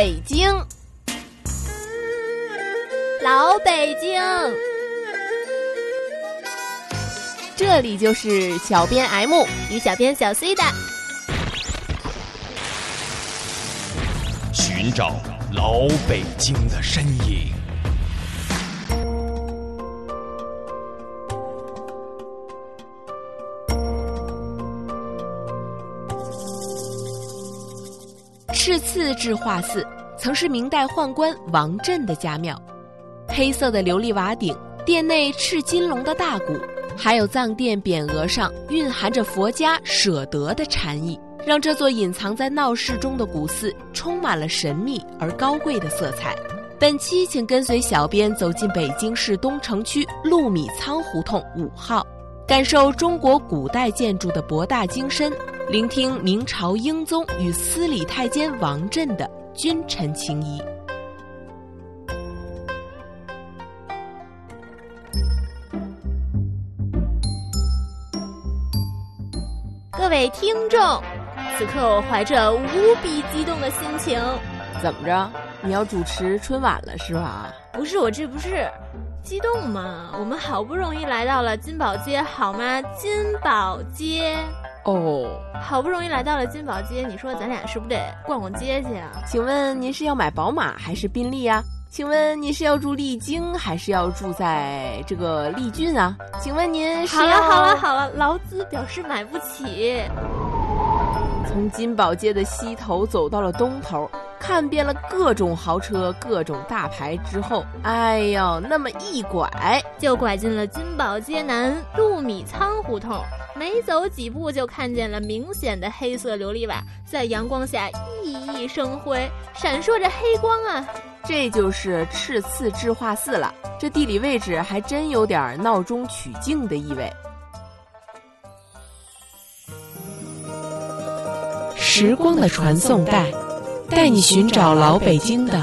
北京，老北京，这里就是小编 M 与小编小 C 的。寻找老北京的身影。赤次智化寺曾是明代宦官王振的家庙，黑色的琉璃瓦顶，殿内赤金龙的大鼓，还有藏殿匾额上蕴含着佛家舍得的禅意，让这座隐藏在闹市中的古寺充满了神秘而高贵的色彩。本期请跟随小编走进北京市东城区禄米仓胡同五号，感受中国古代建筑的博大精深。聆听明朝英宗与司礼太监王振的君臣情谊。各位听众，此刻我怀着无比激动的心情。怎么着？你要主持春晚了是吧？不是，我这不是激动吗？我们好不容易来到了金宝街，好吗？金宝街。哦，好不容易来到了金宝街，你说咱俩是不是得逛逛街去啊？请问您是要买宝马还是宾利啊？请问您是要住丽晶还是要住在这个丽郡啊？请问您是好了好了好了，劳资表示买不起。从金宝街的西头走到了东头，看遍了各种豪车、各种大牌之后，哎呦，那么一拐就拐进了金宝街南陆米仓胡同。没走几步，就看见了明显的黑色琉璃瓦在阳光下熠熠生辉，闪烁着黑光啊！这就是赤次智化寺了。这地理位置还真有点闹中取静的意味。时光的传送带，带你寻找老北京的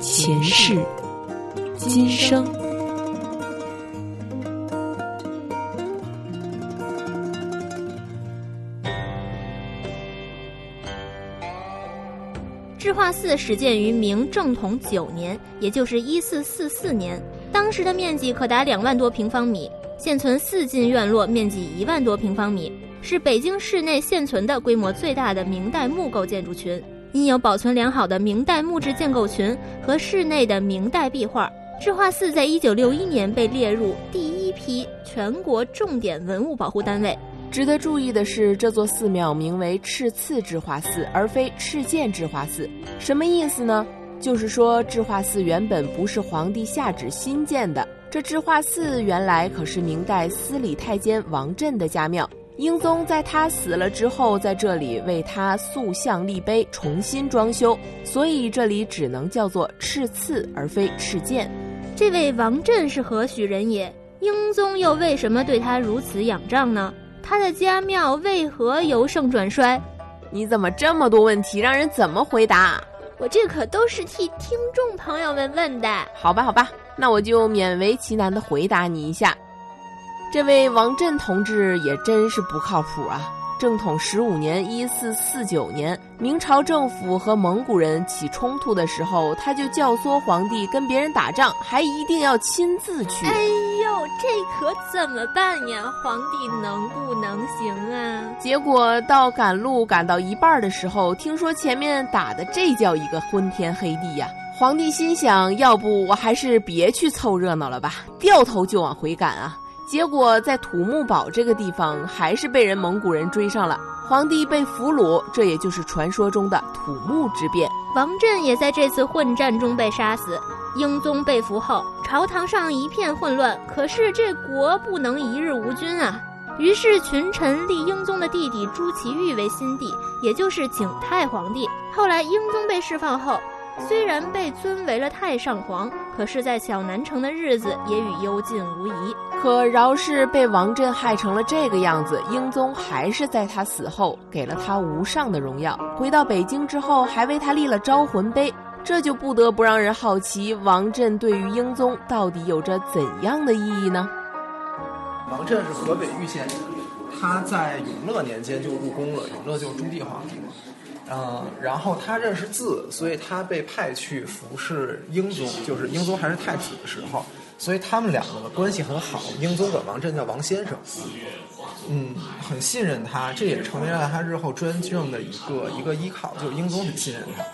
前世今生。智化寺始建于明正统九年，也就是一四四四年。当时的面积可达两万多平方米，现存四进院落面积一万多平方米，是北京市内现存的规模最大的明代木构建筑群。因有保存良好的明代木质建构群和室内的明代壁画，智化寺在一九六一年被列入第一批全国重点文物保护单位。值得注意的是，这座寺庙名为赤次智化寺，而非赤剑智化寺。什么意思呢？就是说，智化寺原本不是皇帝下旨新建的。这智化寺原来可是明代司礼太监王振的家庙，英宗在他死了之后，在这里为他塑像立碑，重新装修，所以这里只能叫做赤赐，而非赤剑。这位王振是何许人也？英宗又为什么对他如此仰仗呢？他的家庙为何由盛转衰？你怎么这么多问题，让人怎么回答？我这可都是替听众朋友们问的。好吧，好吧，那我就勉为其难的回答你一下。这位王振同志也真是不靠谱啊。正统十五年（一四四九年），明朝政府和蒙古人起冲突的时候，他就教唆皇帝跟别人打仗，还一定要亲自去。哎呦，这可怎么办呀？皇帝能不能行啊？结果到赶路赶到一半的时候，听说前面打的这叫一个昏天黑地呀！皇帝心想，要不我还是别去凑热闹了吧，掉头就往回赶啊！结果在土木堡这个地方，还是被人蒙古人追上了。皇帝被俘虏，这也就是传说中的土木之变。王振也在这次混战中被杀死。英宗被俘后，朝堂上一片混乱。可是这国不能一日无君啊！于是群臣立英宗的弟弟朱祁钰为新帝，也就是景泰皇帝。后来英宗被释放后。虽然被尊为了太上皇，可是，在小南城的日子也与幽禁无疑。可饶是被王振害成了这个样子，英宗还是在他死后给了他无上的荣耀。回到北京之后，还为他立了招魂碑，这就不得不让人好奇，王振对于英宗到底有着怎样的意义呢？王振是河北玉县人，他在永乐年间就入宫了，永乐就是朱棣皇帝嘛。嗯，然后他认识字，所以他被派去服侍英宗，就是英宗还是太子的时候，所以他们两个的关系很好。英宗管王振叫王先生，嗯，很信任他，这也成为了他日后专政的一个一个依靠，就是英宗很信任他。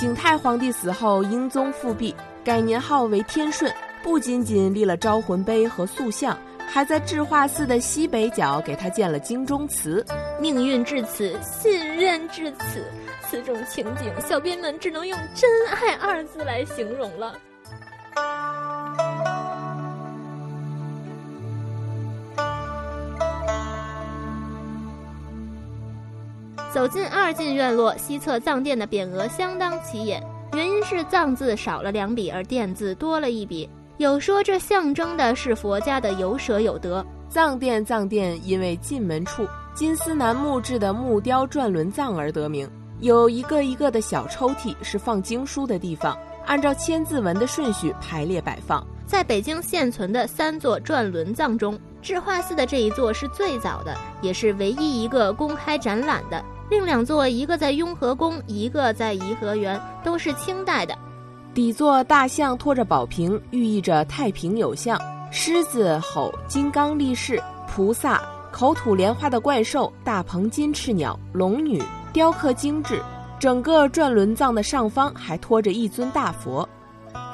景泰皇帝死后，英宗复辟，改年号为天顺，不仅仅立了招魂碑和塑像。还在智化寺的西北角给他建了金钟祠。命运至此，信任至此，此种情景，小编们只能用“真爱”二字来形容了。走进二进院落，西侧藏殿的匾额相当起眼，原因是藏字少了两笔，而殿字多了一笔。有说这象征的是佛家的有舍有得。藏殿藏殿因为进门处金丝楠木制的木雕转轮藏而得名，有一个一个的小抽屉是放经书的地方，按照千字文的顺序排列摆放。在北京现存的三座转轮藏中，智化寺的这一座是最早的，也是唯一一个公开展览的。另两座，一个在雍和宫，一个在颐和园，都是清代的。底座大象拖着宝瓶，寓意着太平有象；狮子吼，金刚力士；菩萨口吐莲花的怪兽，大鹏金翅鸟，龙女雕刻精致。整个转轮藏的上方还托着一尊大佛，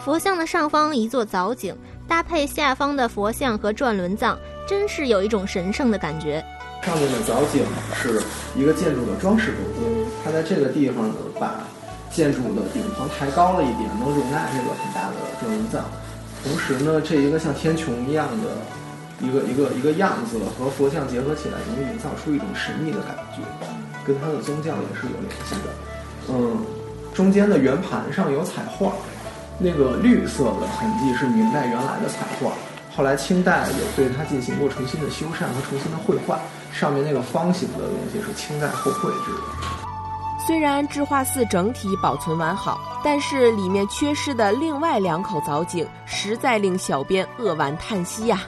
佛像的上方一座藻井，搭配下方的佛像和转轮藏，真是有一种神圣的感觉。上面的藻井是一个建筑的装饰构件，它在这个地方呢把。建筑的顶棚抬高了一点，能容纳这个很大的转轮藏。同时呢，这一个像天穹一样的一个一个一个样子和佛像结合起来，能营造出一种神秘的感觉，跟它的宗教也是有联系的。嗯，中间的圆盘上有彩画，那个绿色的痕迹是明代原来的彩画，后来清代有对它进行过重新的修缮和重新的绘画。上面那个方形的东西是清代后绘制的。虽然智化寺整体保存完好，但是里面缺失的另外两口藻井，实在令小编扼腕叹息呀。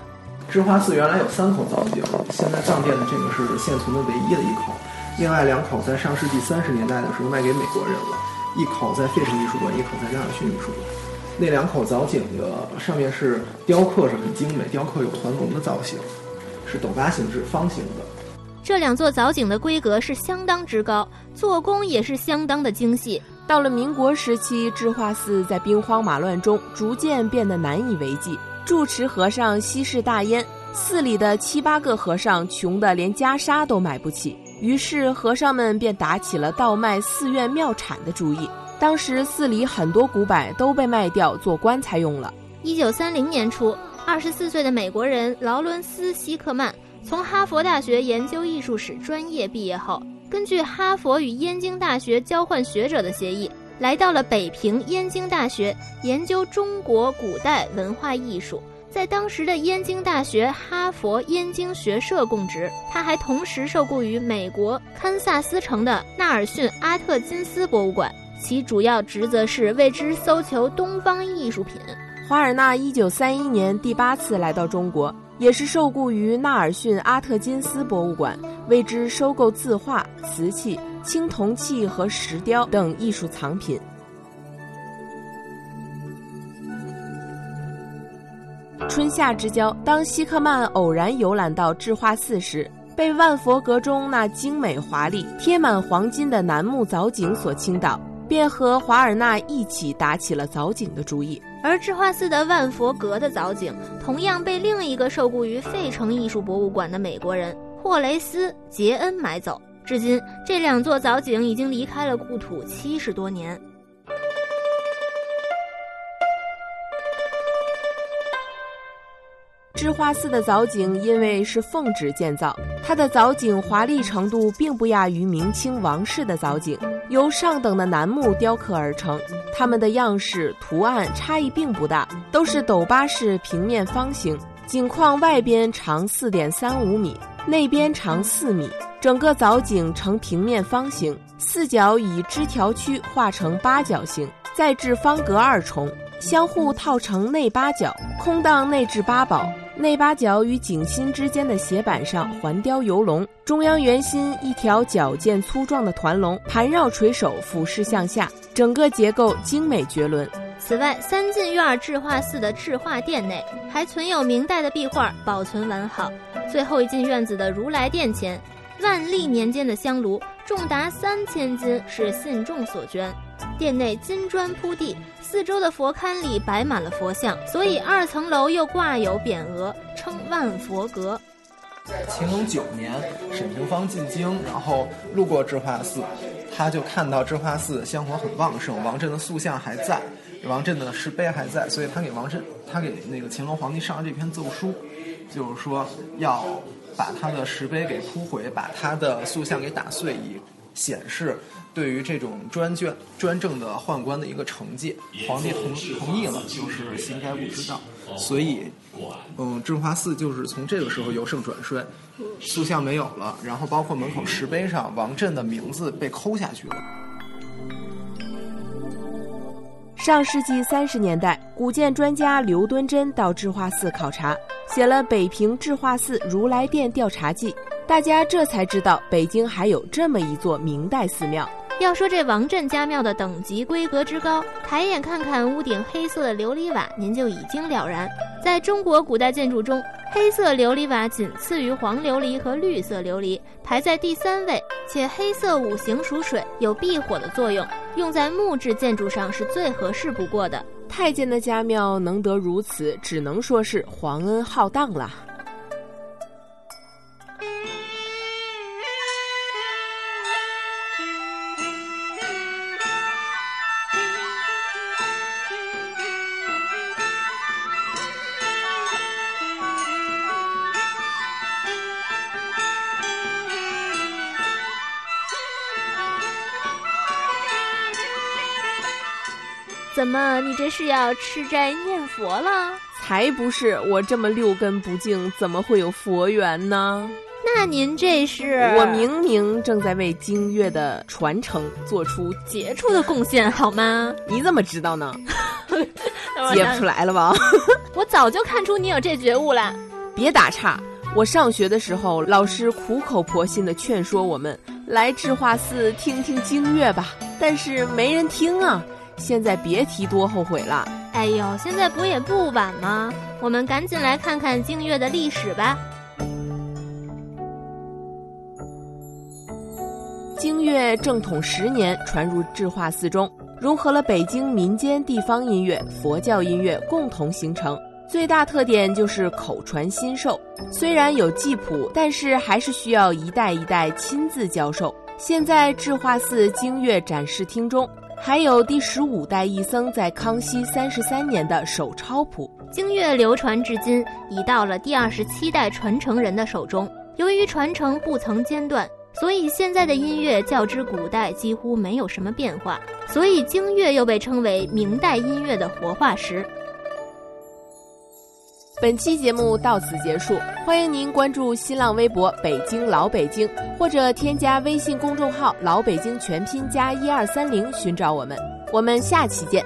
智化寺原来有三口藻井，现在藏殿的这个是现存的唯一的一口，另外两口在上世纪三十年代的时候卖给美国人了，一口在费城艺术馆，一口在亚尔逊艺术馆。那两口藻井的上面是雕刻，是很精美，雕刻有团龙的造型，是斗八形制，方形的。这两座藻井的规格是相当之高，做工也是相当的精细。到了民国时期，智化寺在兵荒马乱中逐渐变得难以为继，住持和尚吸食大烟，寺里的七八个和尚穷得连袈裟都买不起，于是和尚们便打起了倒卖寺院庙产的主意。当时寺里很多古柏都被卖掉做棺材用了。一九三零年初，二十四岁的美国人劳伦斯·希克曼。从哈佛大学研究艺术史专业毕业后，根据哈佛与燕京大学交换学者的协议，来到了北平燕京大学研究中国古代文化艺术。在当时的燕京大学、哈佛燕京学社供职。他还同时受雇于美国堪萨斯城的纳尔逊·阿特金斯博物馆，其主要职责是为之搜求东方艺术品。华尔纳一九三一年第八次来到中国。也是受雇于纳尔逊阿特金斯博物馆，为之收购字画、瓷器、青铜器和石雕等艺术藏品。春夏之交，当希克曼偶然游览到智化寺时，被万佛阁中那精美华丽、贴满黄金的楠木藻井所倾倒。便和华尔纳一起打起了藻井的主意，而智化寺的万佛阁的藻井同样被另一个受雇于费城艺术博物馆的美国人霍雷斯·杰恩买走。至今，这两座藻井已经离开了故土七十多年。智化寺的藻井因为是奉旨建造，它的藻井华丽程度并不亚于明清王室的藻井，由上等的楠木雕刻而成。它们的样式图案差异并不大，都是斗八式平面方形，井框外边长四点三五米，内边长四米，整个藻井呈平面方形，四角以枝条区画成八角形，再置方格二重，相互套成内八角，空档内置八宝。内八角与井心之间的斜板上环雕游龙，中央圆心一条矫健粗壮的团龙盘绕垂首，俯视向下，整个结构精美绝伦。此外，三进院智化寺的智化殿内还存有明代的壁画，保存完好。最后一进院子的如来殿前，万历年间的香炉重达三千斤，是信众所捐。殿内金砖铺地，四周的佛龛里摆满了佛像，所以二层楼又挂有匾额，称万佛阁。乾隆九年，沈廷芳进京，然后路过智化寺，他就看到智化寺香火很旺盛，王振的塑像还在，王振的石碑还在，所以他给王振，他给那个乾隆皇帝上了这篇奏书，就是说要把他的石碑给铺回，把他的塑像给打碎，以显示对于这种专卷专政的宦官的一个惩戒。皇帝同同意了，就是行该不知道，所以。嗯，智化寺就是从这个时候由盛转衰，塑像没有了，然后包括门口石碑上王振的名字被抠下去了。上世纪三十年代，古建专家刘敦桢到智化寺考察，写了《北平智化寺如来殿调查记》，大家这才知道北京还有这么一座明代寺庙。要说这王振家庙的等级规格之高，抬眼看看屋顶黑色的琉璃瓦，您就已经了然。在中国古代建筑中，黑色琉璃瓦仅次于黄琉璃和绿色琉璃，排在第三位。且黑色五行属水，有避火的作用，用在木质建筑上是最合适不过的。太监的家庙能得如此，只能说是皇恩浩荡了。怎么，你这是要吃斋念佛了？才不是！我这么六根不净，怎么会有佛缘呢？那您这是？我明明正在为经乐的传承做出杰出的贡献，好吗？你怎么知道呢？接不出来了吧？我早就看出你有这觉悟了。别打岔！我上学的时候，老师苦口婆心的劝说我们来智化寺听听经乐吧，但是没人听啊。现在别提多后悔了。哎呦，现在不也不晚吗？我们赶紧来看看京乐的历史吧。京乐正统十年传入智化寺中，融合了北京民间地方音乐、佛教音乐共同形成。最大特点就是口传心授，虽然有记谱，但是还是需要一代一代亲自教授。现在智化寺京乐展示厅中。还有第十五代义僧在康熙三十三年的手抄谱，京乐流传至今，已到了第二十七代传承人的手中。由于传承不曾间断，所以现在的音乐较之古代几乎没有什么变化。所以京乐又被称为明代音乐的活化石。本期节目到此结束，欢迎您关注新浪微博“北京老北京”，或者添加微信公众号“老北京全拼加一二三零”寻找我们。我们下期见。